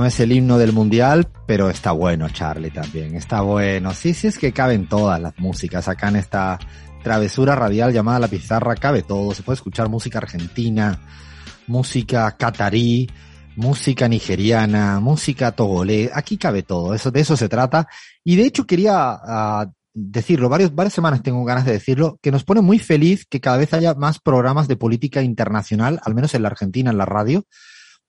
No es el himno del mundial, pero está bueno, Charlie, también. Está bueno. Sí, sí, es que caben todas las músicas. Acá en esta travesura radial llamada La Pizarra cabe todo. Se puede escuchar música argentina, música catarí, música nigeriana, música togolés. Aquí cabe todo. Eso, de eso se trata. Y de hecho quería uh, decirlo, varios, varias semanas tengo ganas de decirlo, que nos pone muy feliz que cada vez haya más programas de política internacional, al menos en la Argentina, en la radio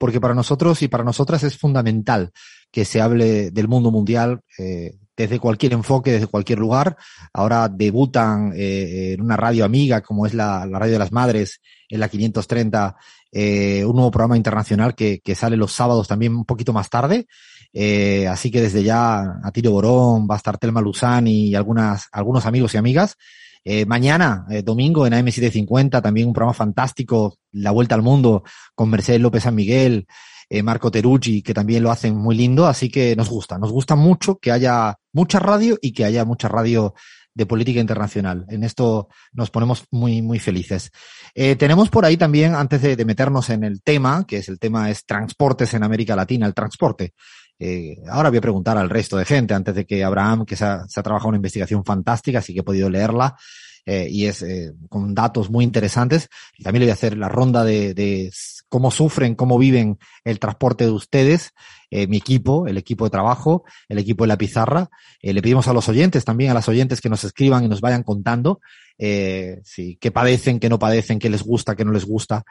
porque para nosotros y para nosotras es fundamental que se hable del mundo mundial eh, desde cualquier enfoque, desde cualquier lugar. Ahora debutan eh, en una radio amiga como es la, Radio de las Madres, en la 530, eh, un nuevo programa internacional que, sale los sábados también un poquito más tarde. Así que desde ya a Tiro Borón va a estar Telma y algunas, algunos amigos y amigas. Eh, mañana, eh, domingo, en AM750, también un programa fantástico, La Vuelta al Mundo, con Mercedes López San Miguel, eh, Marco Terucci, que también lo hacen muy lindo, así que nos gusta, nos gusta mucho que haya mucha radio y que haya mucha radio de política internacional. En esto nos ponemos muy, muy felices. Eh, tenemos por ahí también, antes de, de, meternos en el tema, que es el tema es transportes en América Latina, el transporte. Eh, ahora voy a preguntar al resto de gente, antes de que Abraham, que se ha, trabajado una investigación fantástica, así que he podido leerla, eh, y es eh, con datos muy interesantes. Y también le voy a hacer la ronda de, cómo sufren, cómo viven el transporte de ustedes, mi equipo, el equipo de trabajo, el equipo de la pizarra. Le pedimos a los oyentes, también a las oyentes que nos escriban y nos vayan contando sí, qué padecen, qué no padecen, qué les gusta, qué no les gusta.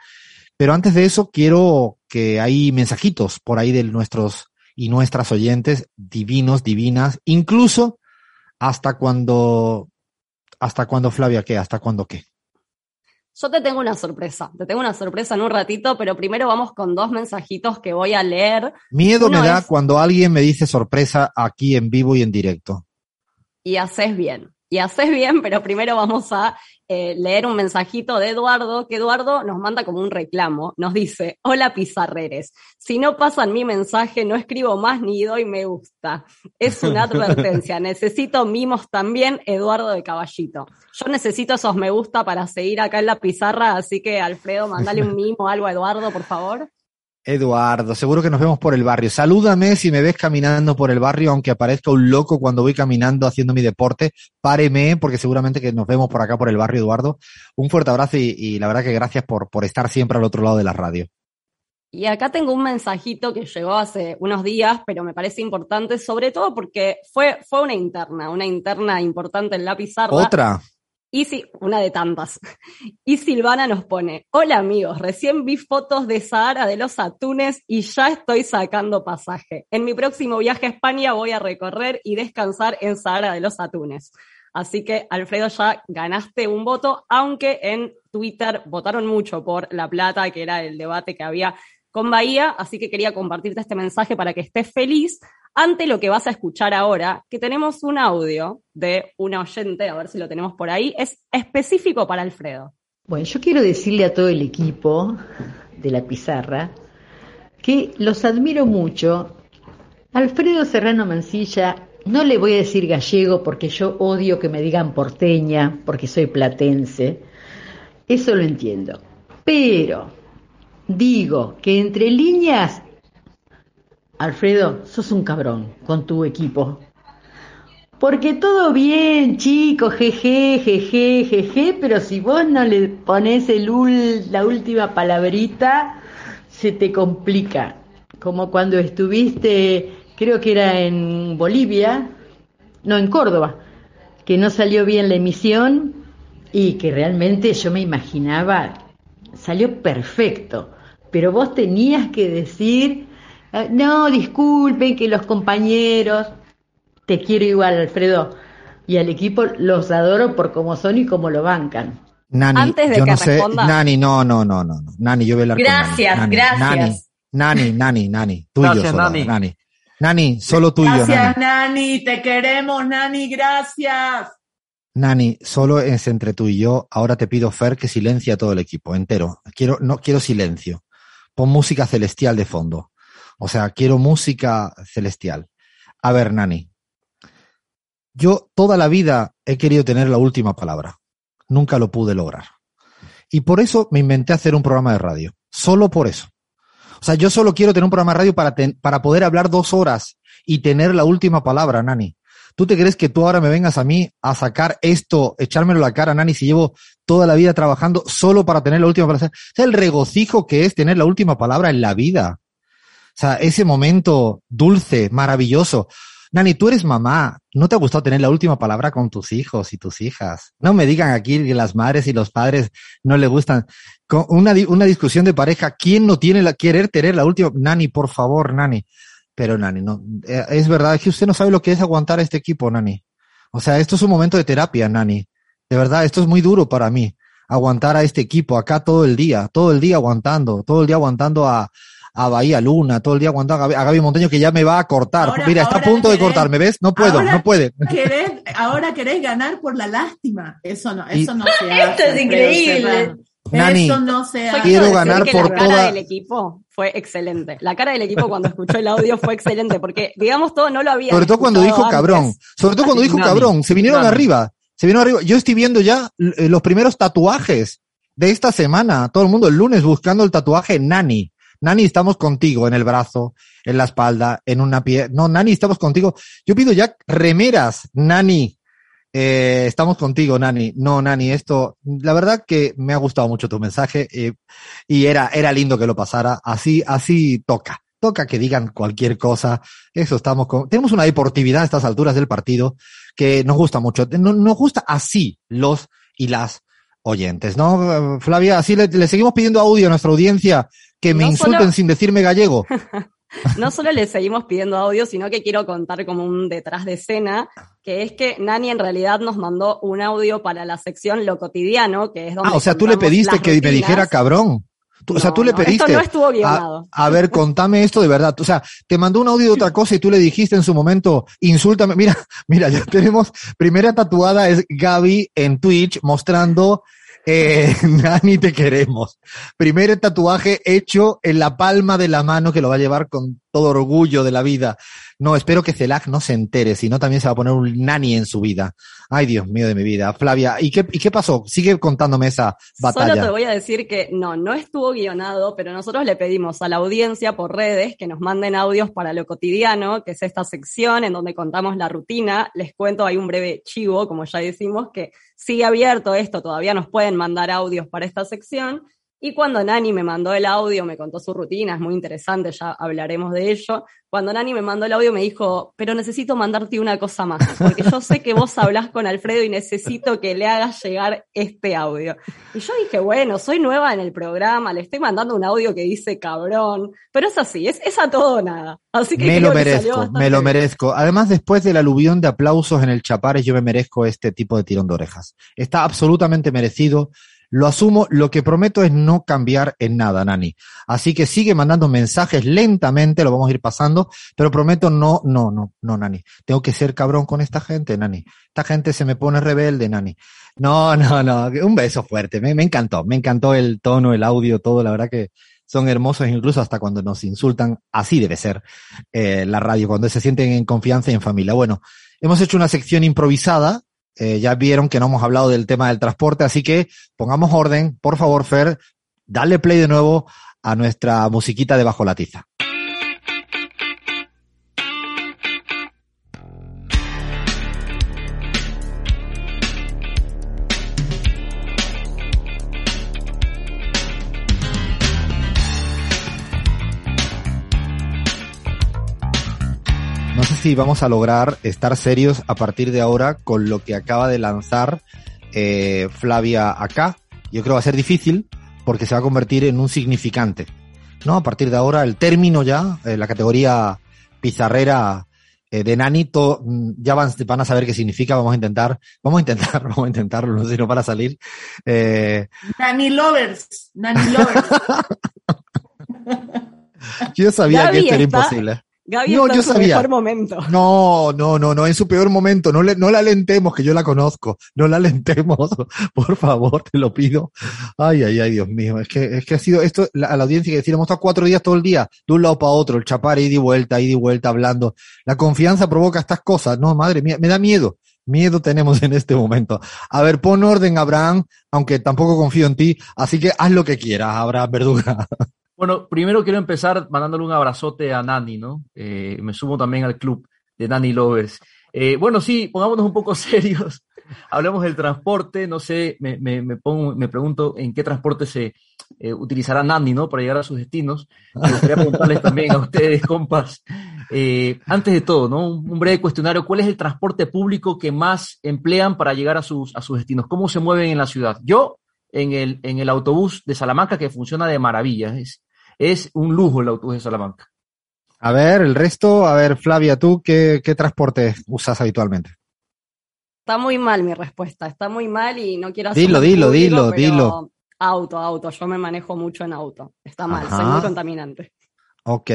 Pero antes de eso, quiero que hay mensajitos por ahí de nuestros y nuestras oyentes divinos, divinas, incluso hasta cuando, hasta cuando Flavia, ¿qué? ¿Hasta cuando qué? Yo te tengo una sorpresa, te tengo una sorpresa en un ratito, pero primero vamos con dos mensajitos que voy a leer. Miedo Uno me da es... cuando alguien me dice sorpresa aquí en vivo y en directo. Y haces bien, y haces bien, pero primero vamos a eh, leer un mensajito de Eduardo, que Eduardo nos manda como un reclamo, nos dice, hola pizarreres, si no pasan mi mensaje no escribo más ni doy me gusta. Es una advertencia, necesito mimos también, Eduardo de Caballito. Yo necesito esos me gusta para seguir acá en la pizarra, así que Alfredo, mandale un mimo algo a Eduardo, por favor. Eduardo, seguro que nos vemos por el barrio. Salúdame si me ves caminando por el barrio, aunque aparezca un loco cuando voy caminando haciendo mi deporte. Páreme, porque seguramente que nos vemos por acá por el barrio, Eduardo. Un fuerte abrazo y, y la verdad que gracias por, por estar siempre al otro lado de la radio. Y acá tengo un mensajito que llegó hace unos días, pero me parece importante, sobre todo porque fue, fue una interna, una interna importante en la pizarra. Otra. Y si, una de tantas. Y Silvana nos pone, hola amigos, recién vi fotos de Sahara de los Atunes y ya estoy sacando pasaje. En mi próximo viaje a España voy a recorrer y descansar en Sahara de los Atunes. Así que, Alfredo, ya ganaste un voto, aunque en Twitter votaron mucho por La Plata, que era el debate que había con Bahía, así que quería compartirte este mensaje para que estés feliz ante lo que vas a escuchar ahora, que tenemos un audio de una oyente, a ver si lo tenemos por ahí, es específico para Alfredo. Bueno, yo quiero decirle a todo el equipo de la pizarra que los admiro mucho. Alfredo Serrano Mancilla, no le voy a decir gallego porque yo odio que me digan porteña, porque soy platense. Eso lo entiendo. Pero digo que entre líneas Alfredo, sos un cabrón con tu equipo. Porque todo bien, chicos, jeje, jeje, jeje, pero si vos no le pones el ul, la última palabrita, se te complica. Como cuando estuviste, creo que era en Bolivia, no, en Córdoba, que no salió bien la emisión y que realmente yo me imaginaba, salió perfecto, pero vos tenías que decir no, disculpen que los compañeros, te quiero igual, Alfredo, y al equipo los adoro por cómo son y cómo lo bancan. Nani, Antes de yo que no sé, responda. Nani, no, no, no, no, no. Nani, yo voy a hablar Gracias, con Nani. gracias. Nani, Nani, Nani, Nani, tú y yo Gracias, solo, Nani. Nani. Nani, solo tú y yo, Gracias, Nani. Nani, te queremos, Nani, gracias. Nani, solo es entre tú y yo. Ahora te pido, Fer, que silencia a todo el equipo entero. Quiero, no quiero silencio. Pon música celestial de fondo. O sea, quiero música celestial. A ver, Nani. Yo toda la vida he querido tener la última palabra. Nunca lo pude lograr. Y por eso me inventé hacer un programa de radio. Solo por eso. O sea, yo solo quiero tener un programa de radio para, para poder hablar dos horas y tener la última palabra, Nani. ¿Tú te crees que tú ahora me vengas a mí a sacar esto, echármelo a la cara, Nani, si llevo toda la vida trabajando solo para tener la última palabra? O sea, el regocijo que es tener la última palabra en la vida. O sea, ese momento dulce, maravilloso. Nani, tú eres mamá. ¿No te ha gustado tener la última palabra con tus hijos y tus hijas? No me digan aquí que las madres y los padres no le gustan. Con una, una discusión de pareja, ¿quién no tiene la, querer tener la última? Nani, por favor, Nani. Pero Nani, no, eh, es verdad, es que usted no sabe lo que es aguantar a este equipo, Nani. O sea, esto es un momento de terapia, Nani. De verdad, esto es muy duro para mí. Aguantar a este equipo acá todo el día, todo el día aguantando, todo el día aguantando a, a Bahía Luna, todo el día aguantando a Gaby, Monteño que ya me va a cortar. Mira, está a punto de cortarme, ¿ves? No puedo, no puede. ahora querés ganar por la lástima. Eso no, eso no se hace. Esto es increíble. Nani, eso no se hace. quiero ganar por la toda... cara del equipo fue excelente. La cara del equipo cuando escuchó el audio fue excelente, porque digamos todo no lo había Sobre todo cuando dijo cabrón. Sobre todo cuando dijo cabrón. Se vinieron arriba. Se vinieron arriba. Yo estoy viendo ya eh, los primeros tatuajes de esta semana. Todo el mundo el lunes buscando el tatuaje Nani. Nani, estamos contigo en el brazo, en la espalda, en una pie. No, Nani, estamos contigo. Yo pido ya remeras, Nani. Eh, estamos contigo, Nani. No, Nani, esto, la verdad que me ha gustado mucho tu mensaje eh, y era, era lindo que lo pasara. Así, así toca. Toca que digan cualquier cosa. Eso estamos con, tenemos una deportividad a estas alturas del partido que nos gusta mucho. Nos, nos gusta así los y las oyentes, ¿no? Flavia, así le seguimos pidiendo audio a nuestra audiencia que me No insulten solo- sin decirme gallego. No solo le seguimos pidiendo audio, sino que quiero contar como un detrás de escena, que es que Nani en realidad nos mandó un audio para la sección Lo Cotidiano, que es donde Ah, o sea, tú le pediste que me dijera cabrón. Tú- o sea, No, tú le pediste. Esto no estuvo a, guionado. a ver, contame esto de verdad. O sea, te mandó un audio de otra cosa y tú le dijiste en su momento, insúltame. Mira, mira, ya tenemos, primera tatuada es Gaby en Twitch mostrando, eh, Nani te queremos. Primer tatuaje hecho en la palma de la mano que lo va a llevar con todo orgullo de la vida. No, espero que Celac no se entere, si no también se va a poner un Nani en su vida. Ay, Dios mío de mi vida. Flavia, ¿y qué, y qué pasó? Sigue contándome esa batalla. Solo te voy a decir que no, no estuvo guionado, pero nosotros le pedimos a la audiencia por redes que nos manden audios para lo cotidiano, que es esta sección en donde contamos la rutina. Les cuento, hay un breve chivo, como ya decimos, que sigue abierto esto, todavía nos pueden mandar audios para esta sección. Y cuando Nani me mandó el audio, me contó su rutina, es muy interesante, ya hablaremos de ello. Cuando Nani me mandó el audio me dijo, pero necesito mandarte una cosa más, porque yo sé que vos hablás con Alfredo y necesito que le hagas llegar este audio. Y yo dije, bueno, soy nueva en el programa, le estoy mandando un audio que dice cabrón, pero es así, es, es a todo o nada. Así que Me lo merezco, me lo merezco. Además, después del aluvión de aplausos en el Chapares, yo me merezco este tipo de tirón de orejas. Está absolutamente merecido. Lo asumo, lo que prometo es no cambiar en nada, Nani. Así que sigue mandando mensajes lentamente, lo vamos a ir pasando, pero prometo no, no, no, no, Nani. Tengo que ser cabrón con esta gente, Nani. Esta gente se me pone rebelde, Nani. No, no, no, un beso fuerte. Me, encantó, me encantó el tono, el audio, todo, la verdad que son hermosos incluso hasta cuando nos insultan. Así debe ser eh, la radio, cuando se sienten en confianza y en familia. Bueno, hemos hecho una sección improvisada. Eh, ya vieron que no hemos hablado del tema del transporte, así que pongamos orden. Por favor, Fer, dale play de nuevo a nuestra musiquita de Bajo la Tiza. Si vamos a lograr estar serios a partir de ahora con lo que acaba de lanzar eh, Flavia acá. Yo creo que va a ser difícil porque se va a convertir en un significante. ¿No? A partir de ahora, el término ya, eh, la categoría pizarrera eh, de Nanito, mm, ya van, van a saber qué significa. Vamos a intentar, vamos a intentar, vamos a intentarlo, no sé si no para salir. Nani Lovers, Nani Lovers. yo sabía Gaby que esto era imposible. Gaby No, está yo en su sabía. mejor momento. No, no, no, no, en su peor momento, no le, no la alentemos, que yo la conozco, no la alentemos, por favor, te lo pido. Ay, ay, ay, Dios mío, es que, es que ha sido esto, la- a la audiencia que decir, hemos estado cuatro días todo el día, de un lado para otro, el chapar, ida y vuelta, ida y vuelta, hablando. La confianza provoca estas cosas, no, madre mía, me da miedo. Miedo tenemos en este momento. A ver, pon orden, Abraham, aunque tampoco confío en ti, así que haz lo que quieras, Abraham Verduga. Bueno, primero quiero empezar mandándole un abrazote a Nani, ¿no? Eh, me sumo también al club de Nani Lovers. Eh, bueno, sí, pongámonos un poco serios. Hablemos del transporte. No sé, me, me, me, pongo, me pregunto en qué transporte se eh, utilizará Nani, ¿no? Para llegar a sus destinos. Me gustaría preguntarles también a ustedes, compas. Antes de todo, ¿no? Un, un, breve cuestionario. ¿Cuál es el transporte público que más emplean para llegar a sus, a sus destinos? ¿Cómo se mueven en la ciudad? Yo, en el, en el autobús de Salamanca, que funciona de maravilla. Es, es un lujo el autobús de Salamanca. A ver, el resto, a ver, Flavia, ¿tú qué, qué transporte usas habitualmente? Está muy mal mi respuesta, está muy mal y no quiero hacer. Dilo, dilo, público, dilo, dilo. Auto, auto, yo me manejo mucho en auto. Está mal, Ajá. soy muy contaminante. Ok,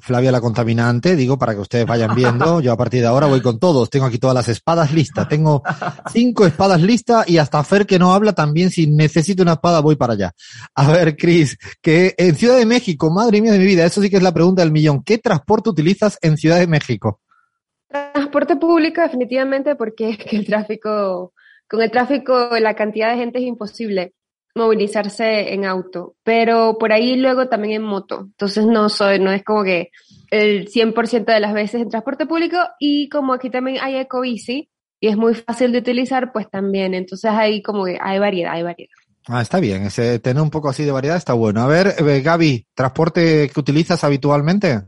Flavia la contaminante, digo para que ustedes vayan viendo. Yo a partir de ahora voy con todos. Tengo aquí todas las espadas listas. Tengo cinco espadas listas y hasta Fer que no habla también. Si necesito una espada voy para allá. A ver, Cris, que en Ciudad de México, madre mía de mi vida, eso sí que es la pregunta del millón. ¿Qué transporte utilizas en Ciudad de México? Transporte público definitivamente porque es que el tráfico, con el tráfico la cantidad de gente es imposible movilizarse en auto, pero por ahí luego también en moto. Entonces no soy, no es como que el 100% de las veces en transporte público y como aquí también hay ecobici y es muy fácil de utilizar, pues también. Entonces ahí como que hay variedad, hay variedad. Ah, está bien, ese, tener un poco así de variedad está bueno. A ver, eh, Gaby, ¿transporte que utilizas habitualmente?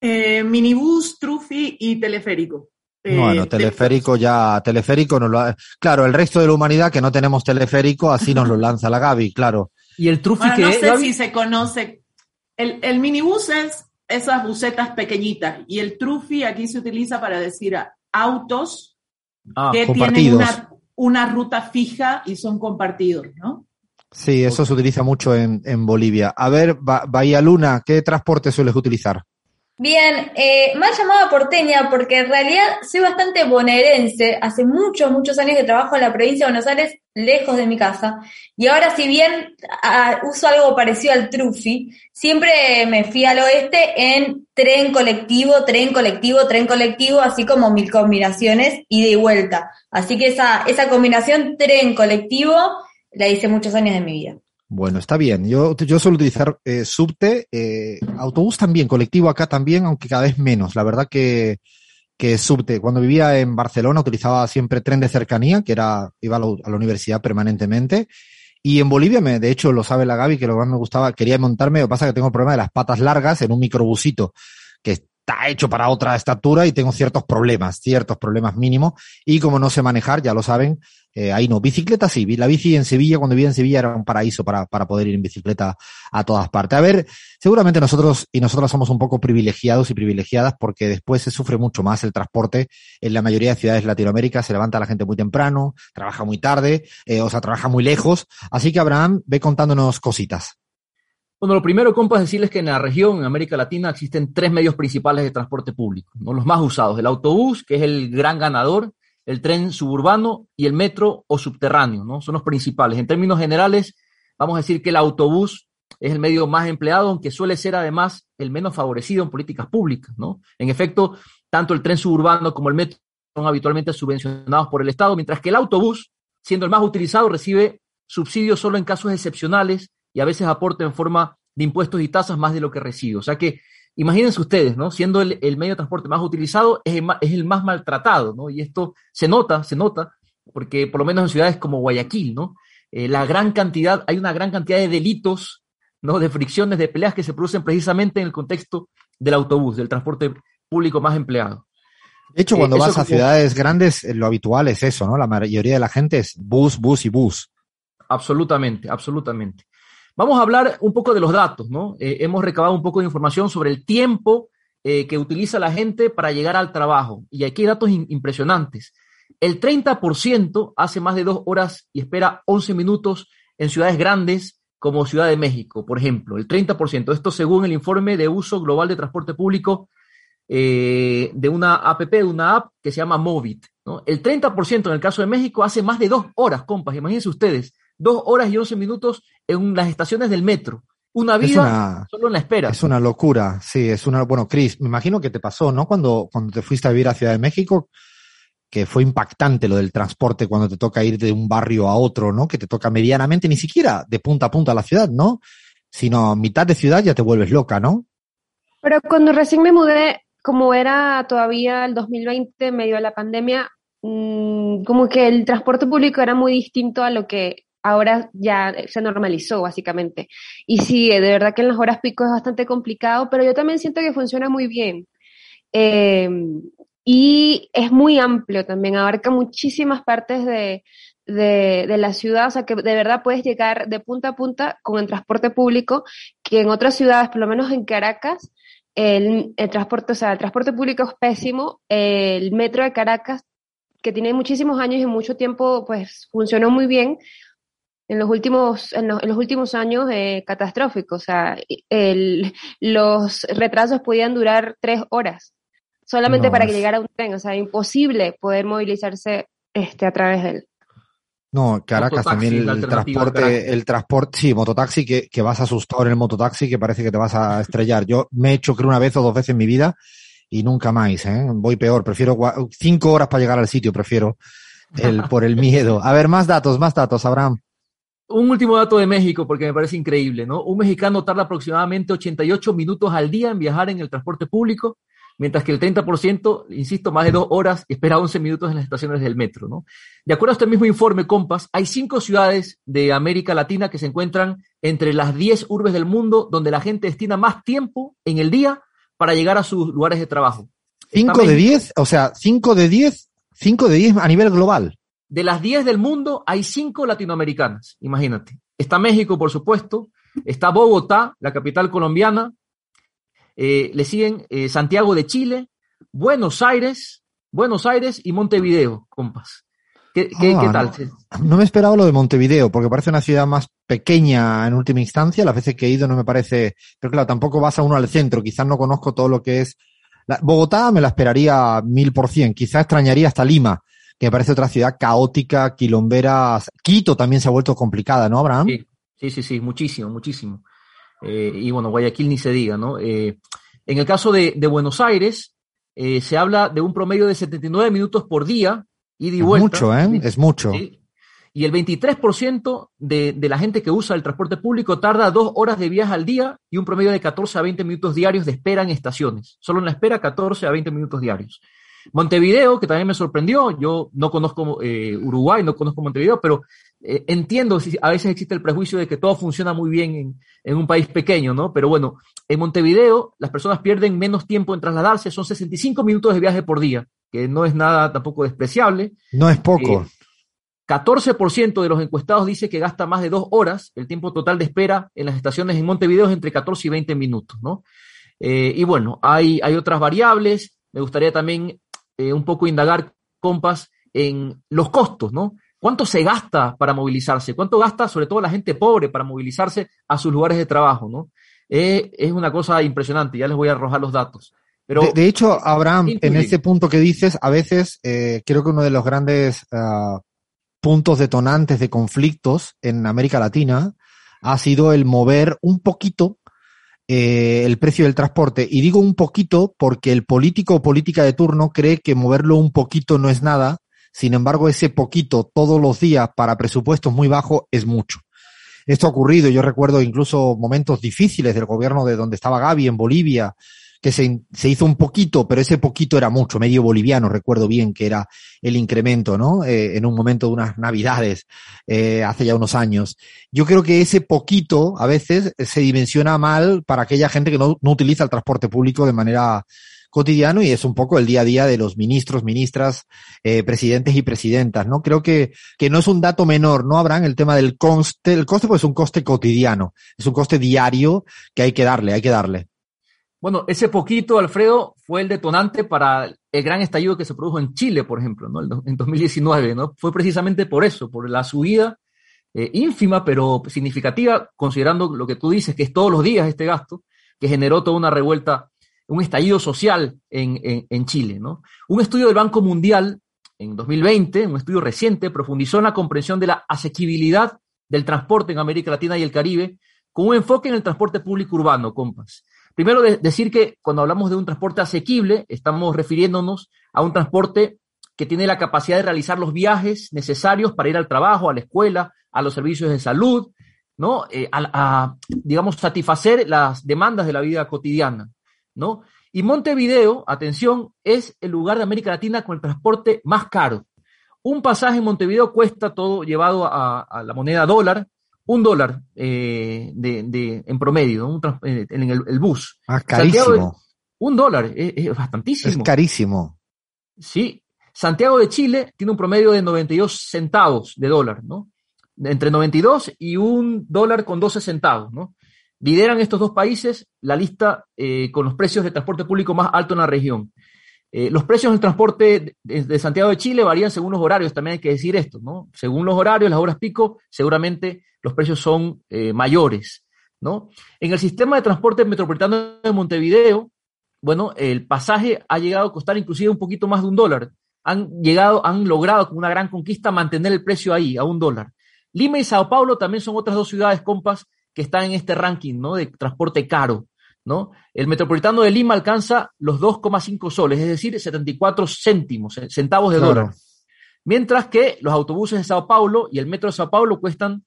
Eh, minibús, trufi y teleférico. Bueno, Eh, teleférico ya, teleférico nos lo ha- Claro, el resto de la humanidad que no tenemos teleférico, así nos lo lanza la Gaby, claro. ¿Y el trufi Bueno, que no es, sé Gaby? si se conoce. El, el minibús es esas bucetas pequeñitas y el trufi aquí se utiliza para decir a autos Ah, que tienen una, una ruta fija y son compartidos, ¿no? Sí, eso se utiliza mucho en, en Bolivia. A ver, Ba- Bahía Luna, ¿qué transporte sueles utilizar? Bien, eh, mal llamada porteña porque en realidad soy bastante bonaerense. Hace muchos, muchos años que trabajo en la provincia de Buenos Aires, lejos de mi casa. Y ahora, si bien uso algo parecido al trufi, siempre me fui al oeste en tren colectivo, tren colectivo, tren colectivo, así como mil combinaciones, ida y vuelta. Así que esa, esa combinación tren colectivo la hice muchos años de mi vida. Bueno, está bien. Yo, yo suelo utilizar eh, subte, eh, autobús también, colectivo acá también, aunque cada vez menos. La verdad que, que subte. Cuando vivía en Barcelona utilizaba siempre tren de cercanía, que era, iba a la, universidad permanentemente. Y en Bolivia, me, de hecho, lo sabe la Gaby, que lo más me gustaba, quería montarme, lo que pasa es que tengo el problema de las patas largas en un microbusito, que está hecho para otra estatura y tengo ciertos problemas, ciertos problemas mínimos. Y como no sé manejar, ya lo saben, eh, ahí no. Bicicleta sí, la bici en Sevilla, cuando vivía en Sevilla era un paraíso para, para poder ir en bicicleta a todas partes. A ver, seguramente nosotros y nosotras somos un poco privilegiados y privilegiadas porque después se sufre mucho más el transporte. En la mayoría de ciudades de Latinoamérica se levanta la gente muy temprano, trabaja muy tarde, eh, o sea, trabaja muy lejos. Así que Abraham, ve contándonos cositas. Bueno, lo primero, compas, decirles que en la región, en América Latina, existen tres medios principales de transporte público, ¿no? Los más usados, el autobús, que es el gran ganador, el tren suburbano y el metro o subterráneo, ¿no? Son los principales. En términos generales, vamos a decir que el autobús es el medio más empleado, aunque suele ser además el menos favorecido en políticas públicas, ¿no? En efecto, tanto el tren suburbano como el metro son habitualmente subvencionados por el Estado, mientras que el autobús, siendo el más utilizado, recibe subsidios solo en casos excepcionales y a veces aporta en forma de impuestos y tasas más de lo que recibe. O sea que imagínense ustedes, ¿no? Siendo el, el medio de transporte más utilizado, es el más, es el más maltratado, ¿no? Y esto se nota, se nota, porque por lo menos en ciudades como Guayaquil, ¿no? Eh, la gran cantidad, hay una gran cantidad de delitos, ¿no? De fricciones, de peleas que se producen precisamente en el contexto del autobús, del transporte público más empleado. De hecho, Eh, cuando vas a como- ciudades grandes, eh, lo habitual es eso, ¿no? La mayoría de la gente es bus, bus y bus. Absolutamente, absolutamente. Vamos a hablar un poco de los datos, ¿no? Eh, hemos recabado un poco de información sobre el tiempo eh, que utiliza la gente para llegar al trabajo. Y aquí hay datos impresionantes. El 30% hace más de dos horas y espera 11 minutos en ciudades grandes como Ciudad de México, por ejemplo. El 30%. Esto según el informe de uso global de transporte público eh, de una app, de una app que se llama Movit. ¿no? El 30% en el caso de México hace más de dos horas, compas. Imagínense ustedes, dos horas y 11 minutos en las estaciones del metro. Una vida una, solo en la espera. es una locura, sí, es una, bueno, Chris, me imagino que te pasó, ¿no? Cuando, cuando te fuiste a vivir a Ciudad de México, que fue impactante lo del transporte cuando te toca ir de un barrio a otro, ¿no? Que te toca medianamente, ni siquiera de punta a punta a la ciudad, ¿no? sino mitad de ciudad ya te vuelves loca, ¿no? Pero cuando recién me mudé, como era todavía el 2020, medio de la pandemia, mm, como que el transporte público era muy distinto a lo que ahora ya se normalizó, básicamente. Y sí, de verdad que en las horas pico es bastante complicado, pero yo también siento que funciona muy bien. Eh, y es muy amplio también, abarca muchísimas partes de, de, de, la ciudad, o sea que de verdad puedes llegar de punta a punta con el transporte público, que en otras ciudades, por lo menos en Caracas, el, el transporte, o sea, el transporte público es pésimo, el metro de Caracas, que tiene muchísimos años y mucho tiempo, pues funcionó muy bien, en los últimos, en los, en los últimos años eh, catastrófico. O sea, el, los retrasos podían durar tres horas solamente No, para es- que llegara un tren. O sea, imposible poder movilizarse este, a través de él. No, Caracas Mototaxi, también el transporte, el transporte, sí, mototaxi que, que vas asustado en el mototaxi que parece que te vas a estrellar. Yo me he hecho creo una vez o dos veces en mi vida y nunca más, ¿eh? Voy peor, prefiero cinco horas para llegar al sitio, prefiero el, por el miedo. A ver, más datos, más datos, Abraham. Un último dato de México, porque me parece increíble, ¿no? Un mexicano tarda aproximadamente 88 minutos al día en viajar en el transporte público, mientras que el 30%, insisto, más de dos horas, espera 11 minutos en las estaciones del metro, ¿no? De acuerdo a este mismo informe Compass, hay cinco ciudades de América Latina que se encuentran entre las 10 urbes del mundo donde la gente destina más tiempo en el día para llegar a sus lugares de trabajo. Cinco de México. diez, o sea, cinco de diez, cinco de diez a nivel global. De las 10 del mundo, hay 5 latinoamericanas, imagínate. Está México, por supuesto, está Bogotá, la capital colombiana, eh, le siguen eh, Santiago de Chile, Buenos Aires, Buenos Aires y Montevideo, compas. ¿Qué, qué- Ah, qué tal? no. No me he esperado lo de Montevideo, porque parece una ciudad más pequeña en última instancia. Las veces que he ido no me parece, pero claro, tampoco vas a uno al centro. Quizás no conozco todo lo que es. La- Bogotá me la esperaría mil por cien. Quizás extrañaría hasta Lima, que me parece otra ciudad caótica, quilombera. Quito también se ha vuelto complicada, ¿no, Abraham? Sí, sí, sí, sí, muchísimo, muchísimo. Eh, y bueno, Guayaquil ni se diga, ¿no? Eh, en el caso de, de Buenos Aires, eh, se habla de un promedio de 79 minutos por día, y es vuelta. mucho, ¿eh? Es mucho. ¿sí? Y el 23% de, de la gente que usa el transporte público tarda dos horas de viaje al día y un promedio de 14 a 20 minutos diarios de espera en estaciones. Solo en la espera 14 a 20 minutos diarios. Montevideo, que también me sorprendió, yo no conozco eh, Uruguay, no conozco Montevideo, pero eh, entiendo, si a veces existe el prejuicio de que todo funciona muy bien en, en un país pequeño, ¿no? Pero bueno, en Montevideo las personas pierden menos tiempo en trasladarse, son 65 minutos de viaje por día, que no es nada tampoco despreciable. No es poco. Eh, 14% de los encuestados dice que gasta más de dos horas. El tiempo total de espera en las estaciones en Montevideo es entre 14 y 20 minutos, ¿no? Eh, y bueno, hay, hay otras variables. Me gustaría también eh, un poco indagar, compas, en los costos, ¿no? ¿Cuánto se gasta para movilizarse? ¿Cuánto gasta sobre todo la gente pobre para movilizarse a sus lugares de trabajo, ¿no? Eh, es una cosa impresionante, ya les voy a arrojar los datos. Pero de, de hecho, Abraham, en ese punto que dices, a veces eh, creo que uno de los grandes ah, puntos detonantes de conflictos en América Latina ha sido el mover un poquito eh, el precio del transporte. Y digo un poquito porque el político o política de turno cree que moverlo un poquito no es nada. Sin embargo, ese poquito todos los días para presupuestos muy bajos es mucho. Esto ha ocurrido, yo recuerdo incluso momentos difíciles del gobierno de donde estaba Gaby en Bolivia, que se, se, hizo un poquito, pero ese poquito era mucho, medio boliviano, recuerdo bien que era el incremento, ¿no? Eh, en un momento de unas navidades, eh, hace ya unos años. Yo creo que ese poquito a veces se dimensiona mal para aquella gente que no, no utiliza el transporte público de manera cotidiano y es un poco el día a día de los ministros, ministras, eh, presidentes y presidentas, ¿no? Creo que, que no es un dato menor, ¿no, Habrán el tema del coste, el coste pues es un coste cotidiano, es un coste diario que hay que darle, hay que darle. Bueno, ese poquito, Alfredo, fue el detonante para el gran estallido que se produjo en Chile, por ejemplo, ¿no? en 2019, ¿no? Fue precisamente por eso, por la subida eh, ínfima, pero significativa, considerando lo que tú dices, que es todos los días este gasto, que generó toda una revuelta, un estallido social en, Chile, ¿no? Un estudio del Banco Mundial en 2020, un estudio reciente, profundizó en la comprensión de la asequibilidad del transporte en América Latina y el Caribe, con un enfoque en el transporte público urbano, compas. Primero, de decir que cuando hablamos de un transporte asequible, estamos refiriéndonos a un transporte que tiene la capacidad de realizar los viajes necesarios para ir al trabajo, a la escuela, a los servicios de salud, ¿no? Eh, a, digamos, satisfacer las demandas de la vida cotidiana, ¿no? Y Montevideo, atención, es el lugar de América Latina con el transporte más caro. Un pasaje en Montevideo cuesta todo llevado a la moneda dólar, un dólar eh, de, de, en promedio, un, eh, en el, el, bus. Ah, carísimo. Un dólar, es, es, bastantísimo. Es carísimo. Sí. Santiago de Chile tiene un promedio de 92 centavos de dólar, ¿no? Entre 92 y un dólar con 12 centavos, ¿no? Lideran estos dos países la lista eh, con los precios de transporte público más alto en la región. Eh, los precios del transporte de, de, Santiago de Chile varían según los horarios, también hay que decir esto, ¿no? Según los horarios, las horas pico, seguramente los precios son eh, mayores, ¿no? En el sistema de transporte metropolitano de Montevideo, bueno, el pasaje ha llegado a costar inclusive un poquito más de un dólar. Han llegado, han logrado con una gran conquista mantener el precio ahí, a un dólar. Lima y Sao Paulo también son otras dos ciudades, compas, que están en este ranking, ¿no? De transporte caro, ¿no? El metropolitano de Lima alcanza los 2,5 soles, es decir, 74 céntimos, eh, centavos de claro. dólar. Mientras que los autobuses de Sao Paulo y el metro de Sao Paulo cuestan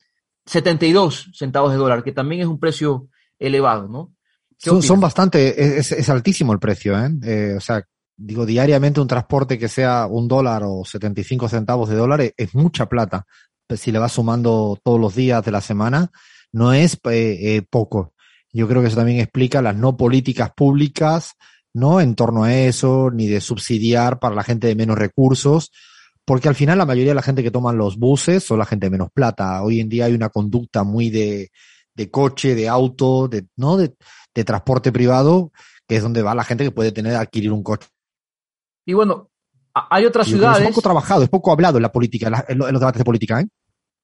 72 centavos de dólar, que también es un precio elevado, ¿no? Son, son, bastante, es, es, altísimo el precio, ¿eh? ¿eh? O sea, digo, diariamente un transporte que sea un dólar o 75 centavos de dólar es, es mucha plata. Si le vas sumando todos los días de la semana, no es eh, eh, poco. Yo creo que eso también explica las no políticas públicas, ¿no? En torno a eso, ni de subsidiar para la gente de menos recursos, porque al final la mayoría de la gente que toman los buses son la gente de menos plata. Hoy en día hay una conducta muy de, de coche, de auto, de, ¿no? De, de, transporte privado, que es donde va la gente que puede tener, adquirir un coche. Y bueno, hay otras ciudades. Es poco trabajado, es poco hablado en la política, en los debates de política, ¿eh?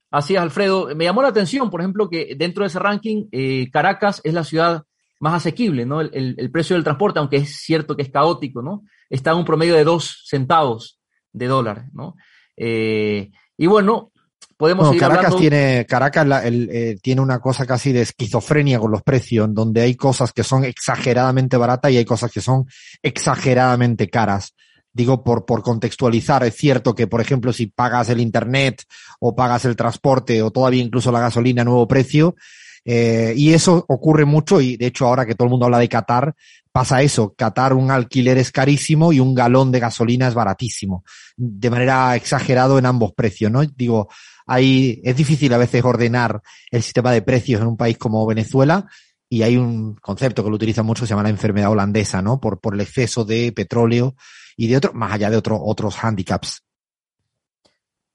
Así es, Alfredo. Me llamó la atención, por ejemplo, que dentro de ese ranking, eh, Caracas es la ciudad más asequible, ¿no? El, el, el, precio del transporte, aunque es cierto que es caótico, ¿no? Está en un promedio de dos centavos de dólar, ¿no? Eh, y bueno, podemos bueno, seguir Caracas hablando... tiene Caracas la, el, eh, tiene una cosa casi de esquizofrenia con los precios, donde hay cosas que son exageradamente baratas y hay cosas que son exageradamente caras digo por, por contextualizar, es cierto que, por ejemplo, si pagas el Internet o pagas el transporte o todavía incluso la gasolina a nuevo precio, eh, y eso ocurre mucho y de hecho ahora que todo el mundo habla de Qatar, pasa eso, Qatar un alquiler es carísimo y un galón de gasolina es baratísimo, de manera exagerado en ambos precios, ¿no? Digo, hay, es difícil a veces ordenar el sistema de precios en un país como Venezuela, y hay un concepto que lo utiliza mucho se llama la enfermedad holandesa, ¿no? Por, por el exceso de petróleo y de otro, más allá de otro, otros handicaps.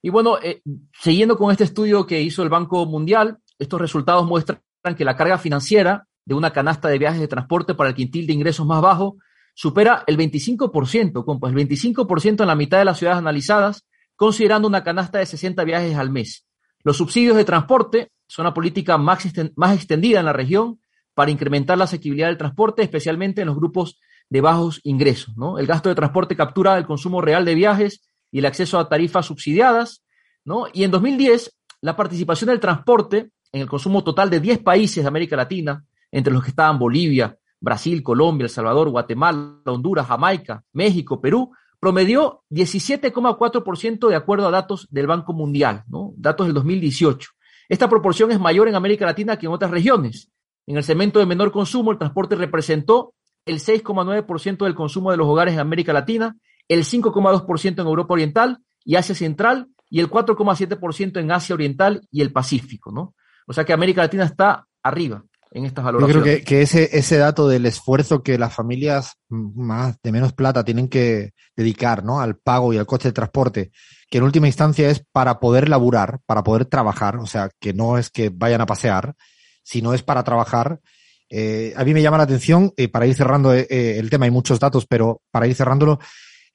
Y bueno, eh, siguiendo con este estudio que hizo el Banco Mundial, estos resultados muestran que la carga financiera de una canasta de viajes de transporte para el quintil de ingresos más bajo supera el 25%, compa, el 25% en la mitad de las ciudades analizadas, considerando una canasta de 60 viajes al mes. Los subsidios de transporte son una política más, más extendida en la región para incrementar la asequibilidad del transporte, especialmente en los grupos de bajos ingresos. ¿no? El gasto de transporte captura el consumo real de viajes y el acceso a tarifas subsidiadas. ¿no? Y en 2010, la participación del transporte en el consumo total de 10 países de América Latina, entre los que estaban Bolivia, Brasil, Colombia, El Salvador, Guatemala, Honduras, Jamaica, México, Perú, promedió 17,4% de acuerdo a datos del Banco Mundial, ¿no? datos del 2018. Esta proporción es mayor en América Latina que en otras regiones. En el segmento de menor consumo, el transporte representó el 6,9% del consumo de los hogares en América Latina, el 5,2% en Europa Oriental y Asia Central y el 4,7% en Asia Oriental y el Pacífico, ¿no? O sea que América Latina está arriba en estas valoraciones. Yo creo que, que ese, ese dato del esfuerzo que las familias más de menos plata tienen que dedicar, ¿no? Al pago y al coste de transporte, que en última instancia es para poder laburar, para poder trabajar, o sea, que no es que vayan a pasear, sino es para trabajar, eh, a mí me llama la atención, eh, para ir cerrando eh, el tema, hay muchos datos, pero para ir cerrándolo,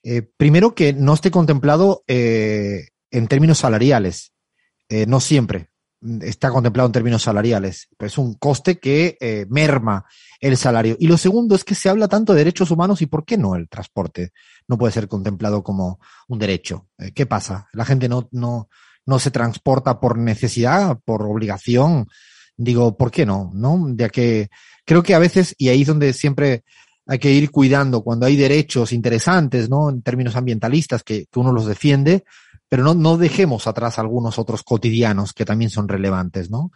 eh, primero que no esté contemplado en términos salariales, no siempre está contemplado en términos salariales, pero es un coste que merma el salario. Y lo segundo es que se habla tanto de derechos humanos y por qué no el transporte no puede ser contemplado como un derecho. ¿Qué pasa? La gente no, no, no se transporta por necesidad, por obligación, digo, ¿por qué no? ¿No? Ya que creo que a veces, y ahí es donde siempre hay que ir cuidando, cuando hay derechos interesantes, ¿no? En términos ambientalistas, que, que uno los defiende, pero no, no dejemos atrás algunos otros cotidianos que también son relevantes, ¿no?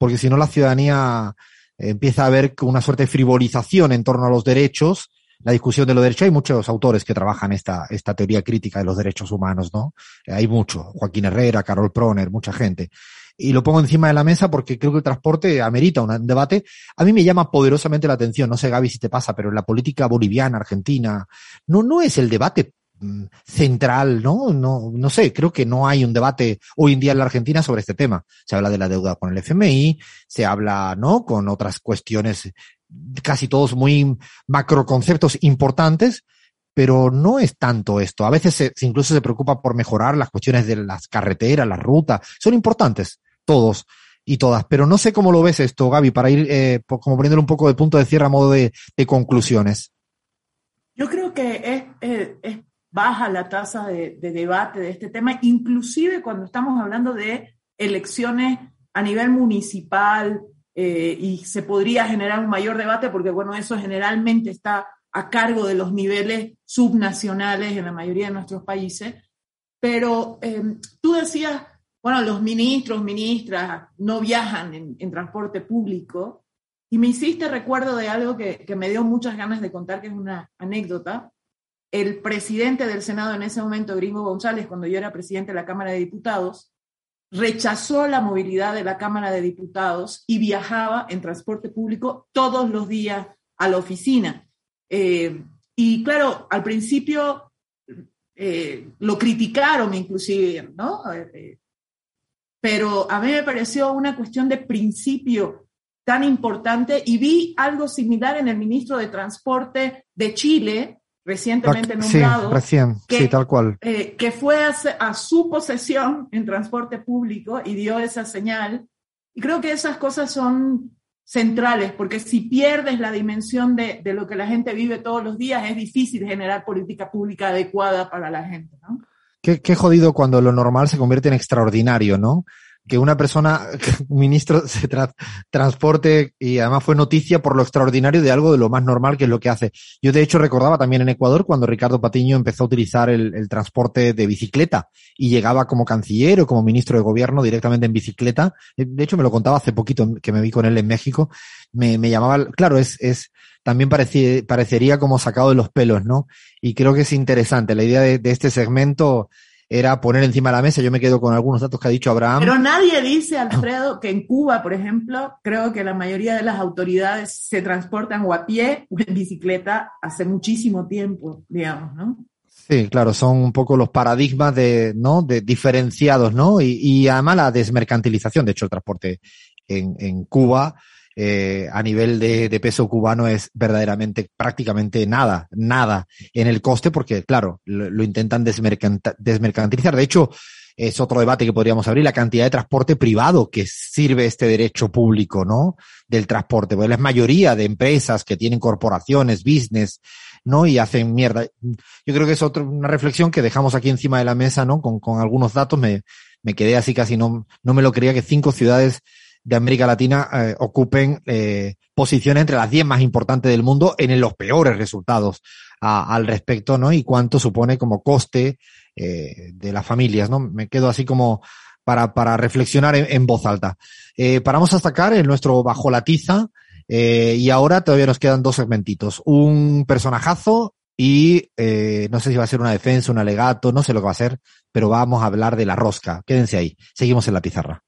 porque si no la ciudadanía empieza a haber una suerte de frivolización en torno a los derechos, la discusión de los derechos. Hay muchos autores que trabajan esta, esta teoría crítica de los derechos humanos, ¿no? Hay mucho. Joaquín Herrera, Carol Proner, mucha gente. Y lo pongo encima de la mesa porque creo que el transporte amerita un debate. A mí me llama poderosamente la atención, no sé Gaby si te pasa, pero en la política boliviana, argentina, no, no es el debate central, ¿no? No, no sé, creo que no hay un debate hoy en día en la Argentina sobre este tema. Se habla de la deuda con el FMI, se habla, ¿no? Con otras cuestiones casi todos muy macroconceptos importantes, pero no es tanto esto. A veces incluso se preocupa por mejorar las cuestiones de las carreteras, las rutas. Son importantes, todos y todas. Pero no sé cómo lo ves esto, Gaby, para ir eh, como poniéndole un poco de punto de cierre a modo de, conclusiones. Yo creo que es, baja la tasa de, de, debate de este tema, inclusive cuando estamos hablando de elecciones a nivel municipal, eh, y se podría generar un mayor debate porque, bueno, eso generalmente está a cargo de los niveles subnacionales en la mayoría de nuestros países. Pero em, tú decías, bueno, los ministros, ministras no viajan en, transporte público y me hiciste recuerdo de algo que, que me dio muchas ganas de contar, que es una anécdota. El presidente del Senado en ese momento, Gringo González, cuando yo era presidente de la Cámara de Diputados, rechazó la movilidad de la Cámara de Diputados y viajaba en transporte público todos los días a la oficina. Eh, y claro, al principio eh, lo criticaron inclusive, ¿no? Eh, pero a mí me pareció una cuestión de principio tan importante y vi algo similar en el ministro de Transporte de Chile, recientemente nombrado. Sí, recién, sí, tal cual. Eh, que fue a, su posesión en transporte público y dio esa señal. Y creo que esas cosas son centrales, porque si pierdes la dimensión de, de, lo que la gente vive todos los días, es difícil generar política pública adecuada para la gente, ¿no? Qué, qué jodido cuando lo normal se convierte en extraordinario, ¿no? Que una persona, un ministro se transporte y además fue noticia por lo extraordinario de algo de lo más normal que es lo que hace. Yo de hecho recordaba también en Ecuador cuando Ricardo Patiño empezó a utilizar el, transporte de bicicleta y llegaba como canciller o como ministro de gobierno directamente en bicicleta. Eh, de hecho me lo contaba hace poquito que me vi con él en México. Me, llamaba, claro, es, es, también parecía, parecería como sacado de los pelos, ¿no? Y creo que es interesante la idea de, de este segmento era poner encima de la mesa. Yo me quedo con algunos datos que ha dicho Abraham. Pero nadie dice, Alfredo, que en Cuba, por ejemplo, creo que la mayoría de las autoridades se transportan o a pie o en bicicleta hace muchísimo tiempo, digamos, ¿no? Sí, claro, son un poco los paradigmas de, ¿no? De diferenciados, ¿no? Y, y además la desmercantilización. De hecho, el transporte en, en Cuba eh, a nivel de, peso cubano es verdaderamente prácticamente nada, nada en el coste, porque claro, lo, intentan desmercantilizar. De hecho, es otro debate que podríamos abrir, la cantidad de transporte privado que sirve este derecho público, ¿no? Del transporte. Pues la mayoría de empresas que tienen corporaciones, business, ¿no? Y hacen mierda. Yo creo que es otra, una reflexión que dejamos aquí encima de la mesa, ¿no? Con, con algunos datos me, me quedé así casi no, no me lo creía que cinco ciudades de América Latina eh, ocupen eh, posiciones entre las 10 más importantes del mundo en los peores resultados al respecto, ¿no? Y cuánto supone como coste eh, de las familias, ¿no? Me quedo así como para, para reflexionar en, voz alta. paramos hasta acá en nuestro Bajo la Tiza y ahora todavía nos quedan dos segmentitos. Un personajazo y no sé si va a ser una defensa, un alegato, no sé lo que va a ser, pero vamos a hablar de la rosca. Quédense ahí. Seguimos en la pizarra.